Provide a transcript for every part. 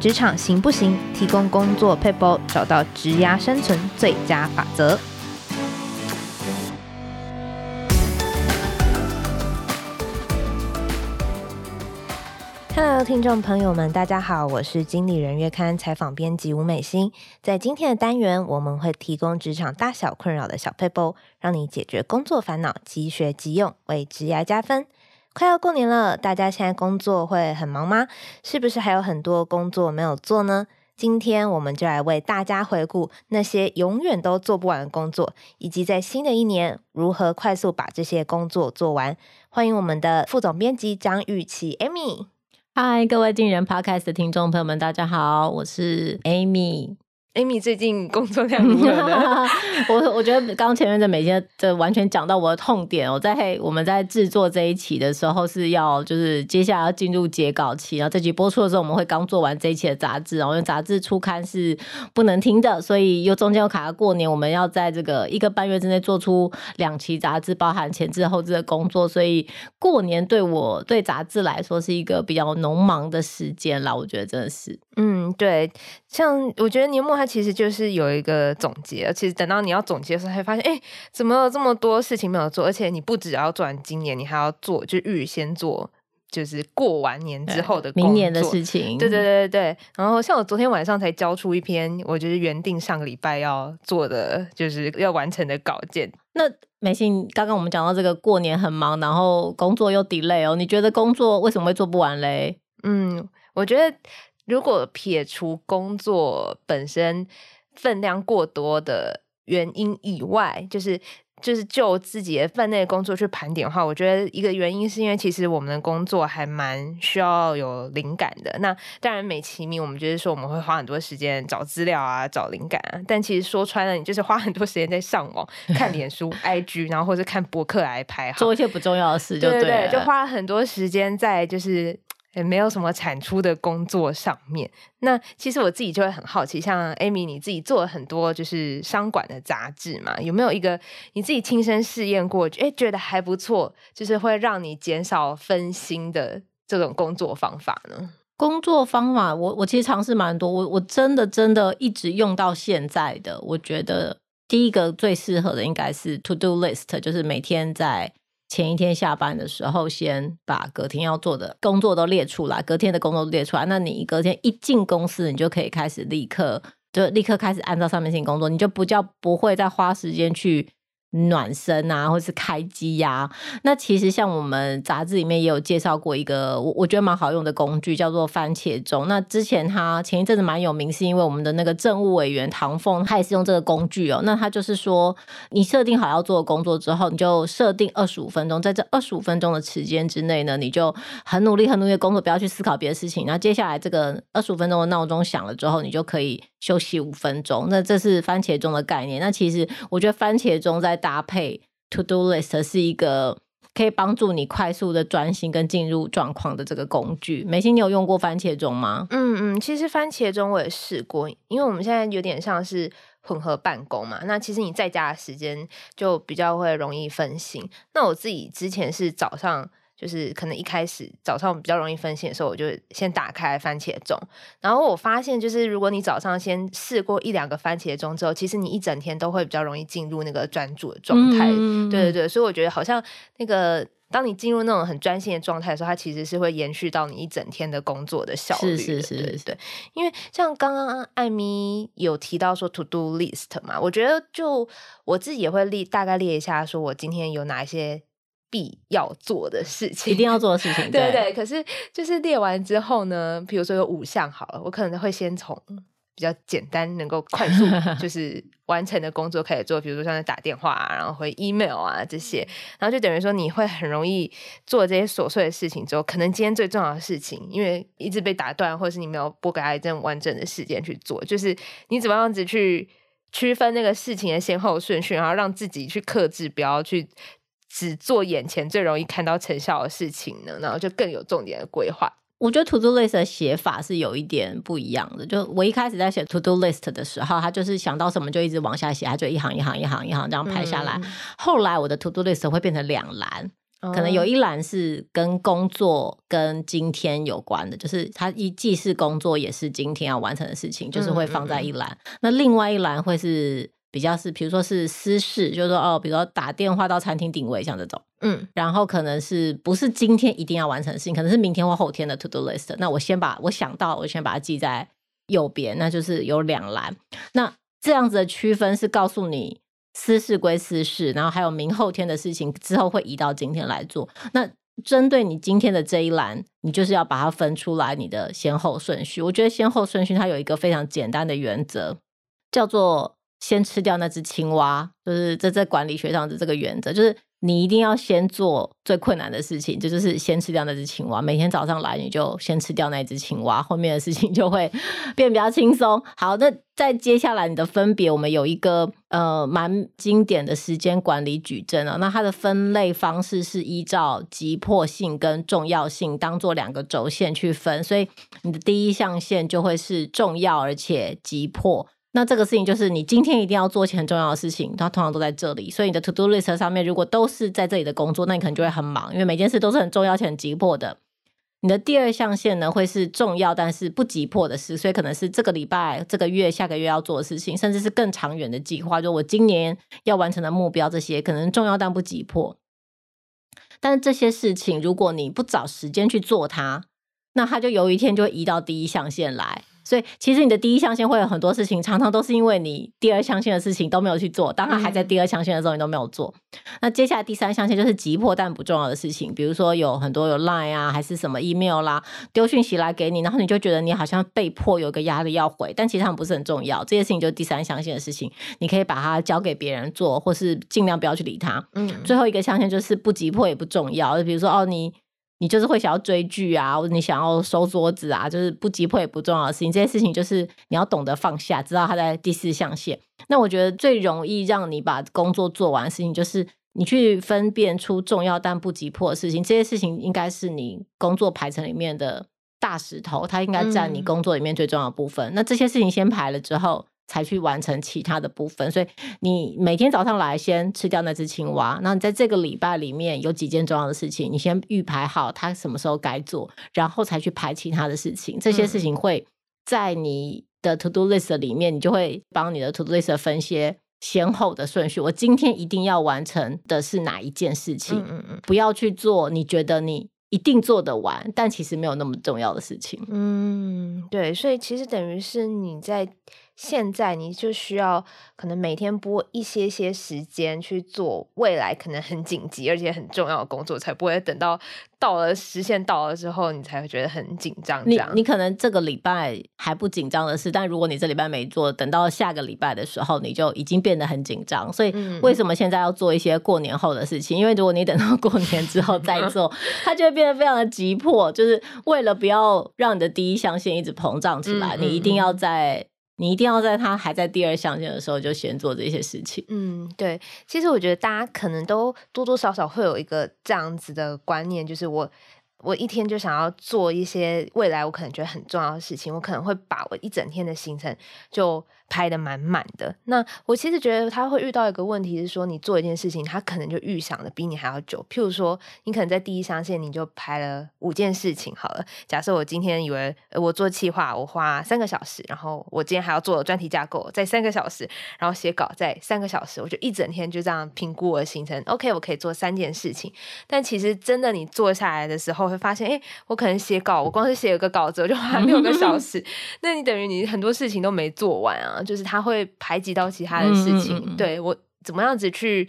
职场行不行？提供工作撇步，找到职涯生存最佳法则。Hello，听众朋友们，大家好，我是经理人月刊采访编辑吴美心。在今天的单元，我们会提供职场大小困扰的小撇步，让你解决工作烦恼，即学即用，为职涯加分。快要过年了，大家现在工作会很忙吗？是不是还有很多工作没有做呢？今天我们就来为大家回顾那些永远都做不完的工作，以及在新的一年如何快速把这些工作做完。欢迎我们的副总编辑张雨綺 Amy。嗨，各位经理人 Podcast 的听众朋友们，大家好，我是 Amy。Amy 最近工作量如何呢？我我觉得刚前面的每天这完全讲到我的痛点。我在我们在制作这一期的时候是要就是接下来要进入截稿期，然后这集播出的时候我们会刚做完这一期的杂志，然后因为杂志初刊是不能停的，所以又中间又卡了过年，我们要在这个一个半月之内做出两期杂志，包含前置后置的工作，所以过年对我对杂志来说是一个比较农忙的时间啦。我觉得真的是，嗯，对，像我觉得年末。它其实就是有一个总结，其实等到你要总结的时候，会发现，哎，怎么有这么多事情没有做？而且你不只要做完今年，你还要做，就预先做，就是过完年之后的明年的事情。对对对对对。然后像我昨天晚上才交出一篇，我就是原定上个礼拜要做的，就是要完成的稿件。那美信，刚刚我们讲到这个过年很忙，然后工作又 delay 哦，你觉得工作为什么会做不完嘞？嗯，我觉得。如果撇除工作本身分量过多的原因以外，就是就是就自己的分内工作去盘点的话，我觉得一个原因是因为其实我们的工作还蛮需要有灵感的。那当然美其名，我们就是说我们会花很多时间找资料啊，找灵感啊。但其实说穿了，你就是花很多时间在上网 看脸书、IG，然后或是看博客来排好，做一些不重要的事就对，对对对，就花了很多时间在就是。也没有什么产出的工作上面。那其实我自己就会很好奇，像 Amy 你自己做了很多就是商管的杂志嘛，有没有一个你自己亲身试验过，诶，觉得还不错，就是会让你减少分心的这种工作方法呢？工作方法，我我其实尝试蛮多，我我真的真的一直用到现在的，我觉得第一个最适合的应该是 To Do List，就是每天在。前一天下班的时候，先把隔天要做的工作都列出来，隔天的工作列出来。那你隔天一进公司，你就可以开始立刻就立刻开始按照上面性工作，你就不叫不会再花时间去。暖身啊，或是开机呀、那其实像我们杂志里面也有介绍过一个我我觉得蛮好用的工具，叫做番茄钟。那之前他前一阵子蛮有名，是因为我们的那个政务委员唐凤，他也是用这个工具哦。那他就是说，你设定好要做的工作之后，你就设定二十五分钟，在这二十五分钟的时间之内呢，你就很努力很努力的工作，不要去思考别的事情。那接下来这个二十五分钟的闹钟响了之后，你就可以休息五分钟。那这是番茄钟的概念。那其实我觉得番茄钟在搭配 To Do List 是一个可以帮助你快速的专心跟进入状况的这个工具。美心，你有用过番茄钟吗？嗯嗯，其实番茄钟我也试过，因为我们现在有点像是混合办公嘛，那其实你在家的时间就比较会容易分心。那我自己之前是早上。就是可能一开始早上比较容易分心的时候，我就先打开番茄钟，然后我发现就是如果你早上先试过一两个番茄钟之后，其实你一整天都会比较容易进入那个专注的状态。嗯、对对对，所以我觉得好像那个当你进入那种很专心的状态的时候，它其实是会延续到你一整天的工作的效率。是是是，对对。因为像刚刚艾米有提到说 To Do List 嘛，我觉得就我自己也会列大概列一下，说我今天有哪一些。必要做的事情，一定要做的事情，对，对对。可是就是列完之后呢，比如说有五项好了，我可能会先从比较简单、能够快速 就是完成的工作开始做，比如说像是打电话啊，然后回 email 啊这些，然后就等于说你会很容易做这些琐碎的事情之后，可能今天最重要的事情，因为一直被打断，或者是你没有拨给他一阵完整的时间去做，就是你怎么样子去区分那个事情的先后顺序，然后让自己去克制，不要去。只做眼前最容易看到成效的事情呢，然后就更有重点的规划。我觉得 To Do List 的写法是有一点不一样的。就我一开始在写 To Do List 的时候，他就是想到什么就一直往下写，他就一行一行一行一行这样排下来。嗯、后来我的 To Do List 会变成两栏，可能有一栏是跟工作跟今天有关的，就是它一既是工作也是今天要完成的事情，就是会放在一栏。嗯嗯嗯，那另外一栏会是比较是，比如说是私事，就是说哦，比如说打电话到餐厅定位，像这种，嗯，然后可能是不是今天一定要完成的事情，可能是明天或后天的 to do list。那我先把我想到，我先把它记在右边，那就是有两栏。那这样子的区分是告诉你。私事归私事，然后还有明后天的事情之后会移到今天来做。那针对你今天的这一栏，你就是要把它分出来你的先后顺序。我觉得先后顺序它有一个非常简单的原则，叫做先吃掉那只青蛙，就是这在管理学上的这个原则，就是。你一定要先做最困难的事情，这就，就是先吃掉那只青蛙。每天早上来，你就先吃掉那只青蛙，后面的事情就会 变比较轻松。好，那再接下来你的分别，我们有一个呃蛮经典的时间管理矩阵啊。那它的分类方式是依照急迫性跟重要性当做两个轴线去分，所以你的第一象限就会是重要而且急迫。那这个事情就是你今天一定要做起很重要的事情，它通常都在这里。所以你的 to do list 上面如果都是在这里的工作，那你可能就会很忙，因为每件事都是很重要且很急迫的。你的第二象限呢，会是重要但是不急迫的事，所以可能是这个礼拜、这个月、下个月要做的事情，甚至是更长远的计划，就我今年要完成的目标，这些可能重要但不急迫。但是这些事情，如果你不找时间去做它，那它就有一天就会移到第一象限来。所以，其实你的第一象限会有很多事情，常常都是因为你第二象限的事情都没有去做。当他还在第二象限的时候，你都没有做。嗯、那接下来第三象限就是急迫但不重要的事情，比如说有很多有 Line 啊，还是什么 email 啦，丢讯息来给你，然后你就觉得你好像被迫有个压力要回，但其实他们不是很重要。这些事情就是第三象限的事情，你可以把它交给别人做，或是尽量不要去理它。嗯，最后一个象限就是不急迫也不重要，就比如说哦你。你就是会想要追剧啊，或者你想要收桌子啊，就是不急迫也不重要的事情。这些事情就是你要懂得放下，知道它在第四象限。那我觉得最容易让你把工作做完的事情，就是你去分辨出重要但不急迫的事情。这些事情应该是你工作排程里面的大石头，它应该占你工作里面最重要的部分。嗯。那这些事情先排了之后。才去完成其他的部分，所以你每天早上来先吃掉那只青蛙，那你在这个礼拜里面有几件重要的事情，你先预排好它什么时候该做，然后才去排其他的事情。这些事情会在你的 to do list 里面，你就会帮你的 to do list 分些先后的顺序。我今天一定要完成的是哪一件事情？不要去做你觉得你一定做得完，但其实没有那么重要的事情。嗯，对，所以其实等于是你在。现在你就需要可能每天拨一些些时间去做未来可能很紧急而且很重要的工作，才不会等到到了时限到了之后，你才会觉得很紧张。你你可能这个礼拜还不紧张的事，但如果你这礼拜没做，等到下个礼拜的时候，你就已经变得很紧张。所以为什么现在要做一些过年后的事情？因为如果你等到过年之后再做，它就会变得非常的急迫。就是为了不要让你的第一象限一直膨胀起来，你一定要在。你一定要在他还在第二象限的时候就先做这些事情。嗯，对。其实我觉得大家可能都多多少少会有一个这样子的观念，就是我我一天就想要做一些未来我可能觉得很重要的事情，我可能会把我一整天的行程就。拍的满满的。那我其实觉得他会遇到一个问题是说，你做一件事情，他可能就预想的比你还要久。譬如说，你可能在第一上线你就排了五件事情好了。假设我今天以为我做企划，我花三个小时，然后我今天还要做专题架构，在三个小时，然后写稿在三个小时，我就一整天就这样评估我的行程。OK，我可以做三件事情。但其实真的你做下来的时候，会发现，哎，我可能写稿，我光是写一个稿子，我就花六个小时。那你等于你很多事情都没做完啊。就是它会排挤到其他的事情，嗯、对我怎么样子去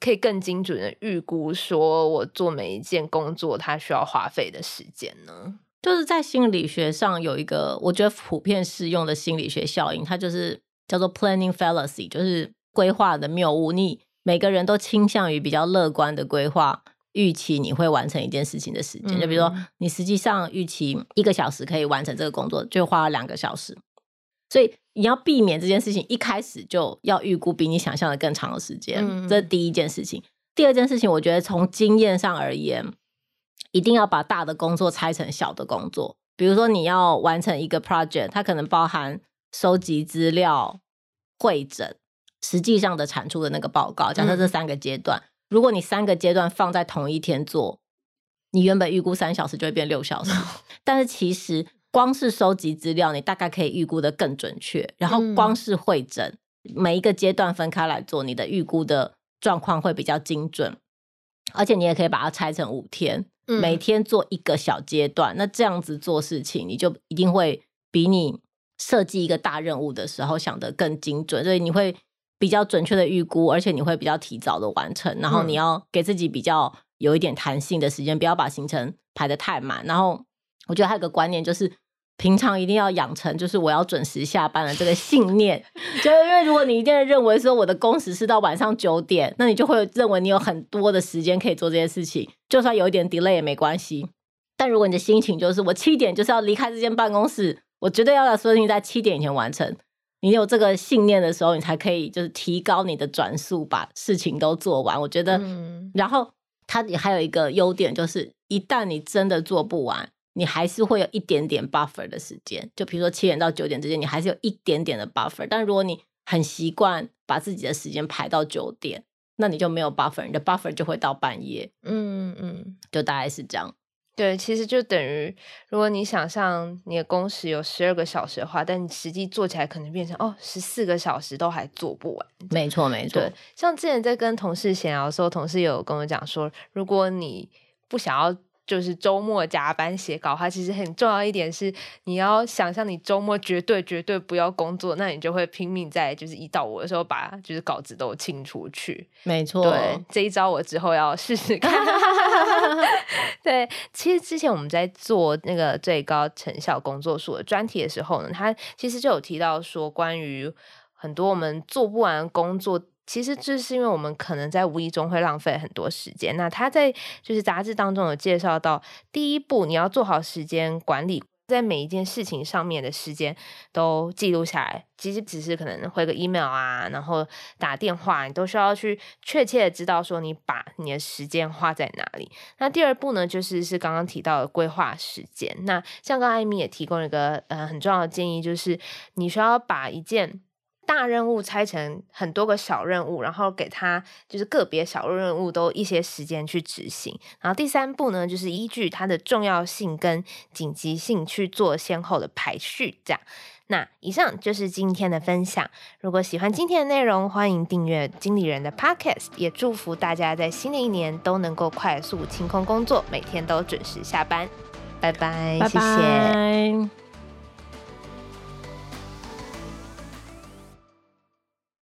可以更精准的预估，说我做每一件工作它需要花费的时间呢？就是在心理学上有一个我觉得普遍适用的心理学效应，它就是叫做 planning fallacy，就是规划的谬误。你每个人都倾向于比较乐观的规划，预期你会完成一件事情的时间。嗯、就比如说，你实际上预期一个小时可以完成这个工作，就花了两个小时。所以你要避免这件事情一开始就要预估比你想象的更长的时间，嗯、这是第一件事情。第二件事情，我觉得从经验上而言，一定要把大的工作拆成小的工作。比如说你要完成一个 project，它可能包含收集资料、会诊、实际上的产出的那个报告。假设这三个阶段，嗯、如果你三个阶段放在同一天做，你原本预估三小时就会变六小时。但是其实光是收集资料，你大概可以预估的更准确。然后光是会诊，嗯、每一个阶段分开来做，你的预估的状况会比较精准。而且你也可以把它拆成五天，嗯、每天做一个小阶段。那这样子做事情，你就一定会比你设计一个大任务的时候想得更精准。所以你会。比较准确的预估，而且你会比较提早的完成，然后你要给自己比较有一点弹性的时间，不要把行程排得太满。然后我觉得还有个观念就是，平常一定要养成就是我要准时下班的这个信念。就是因为如果你一定认为说我的工时是到晚上九点，那你就会认为你有很多的时间可以做这些事情，就算有一点 delay 也没关系。但如果你的心情就是我七点就是要离开这间办公室，我绝对要把所有事情在七点以前完成。你有这个信念的时候，你才可以就是提高你的转速，把事情都做完。我觉得，嗯、然后它也还有一个优点，就是一旦你真的做不完，你还是会有一点点 buffer 的时间。就比如说七点到九点之间，你还是有一点点的 buffer。但如果你很习惯把自己的时间排到九点，那你就没有 buffer，你的 buffer 就会到半夜。嗯嗯，就大概是这样。对，其实就等于，如果你想象你的工时有十二个小时的话，但你实际做起来可能变成哦十四个小时都还做不完。没错，没错。像之前在跟同事闲聊的时候，同事有跟我讲说，如果你不想要。就是周末加班写稿，它其实很重要一点是，你要想象你周末绝对绝对不要工作，那你就会拼命在就是一到五的时候把就是稿子都清出去。没错，对，这一招我之后要试试看。对，其实之前我们在做那个最高成效工作数的专题的时候呢，他其实就有提到说，关于很多我们做不完工作。其实这是因为我们可能在无意中会浪费很多时间。那他在就是杂志当中有介绍到，第一步你要做好时间管理，在每一件事情上面的时间都记录下来。其实只是可能回个 email 啊，然后打电话，你都需要去确切的知道说你把你的时间花在哪里。那第二步呢，就是是刚刚提到的规划时间。那像刚艾米也提供了一个呃很重要的建议，就是你需要把一件。大任务拆成很多个小任务，然后给他就是个别小任务都一些时间去执行。然后第三步呢，就是依据它的重要性跟紧急性去做先后的排序。这样，那以上就是今天的分享。如果喜欢今天的内容，欢迎订阅经理人的 Podcast。也祝福大家在新的一年都能够快速清空工作，每天都准时下班。拜拜，拜拜谢谢。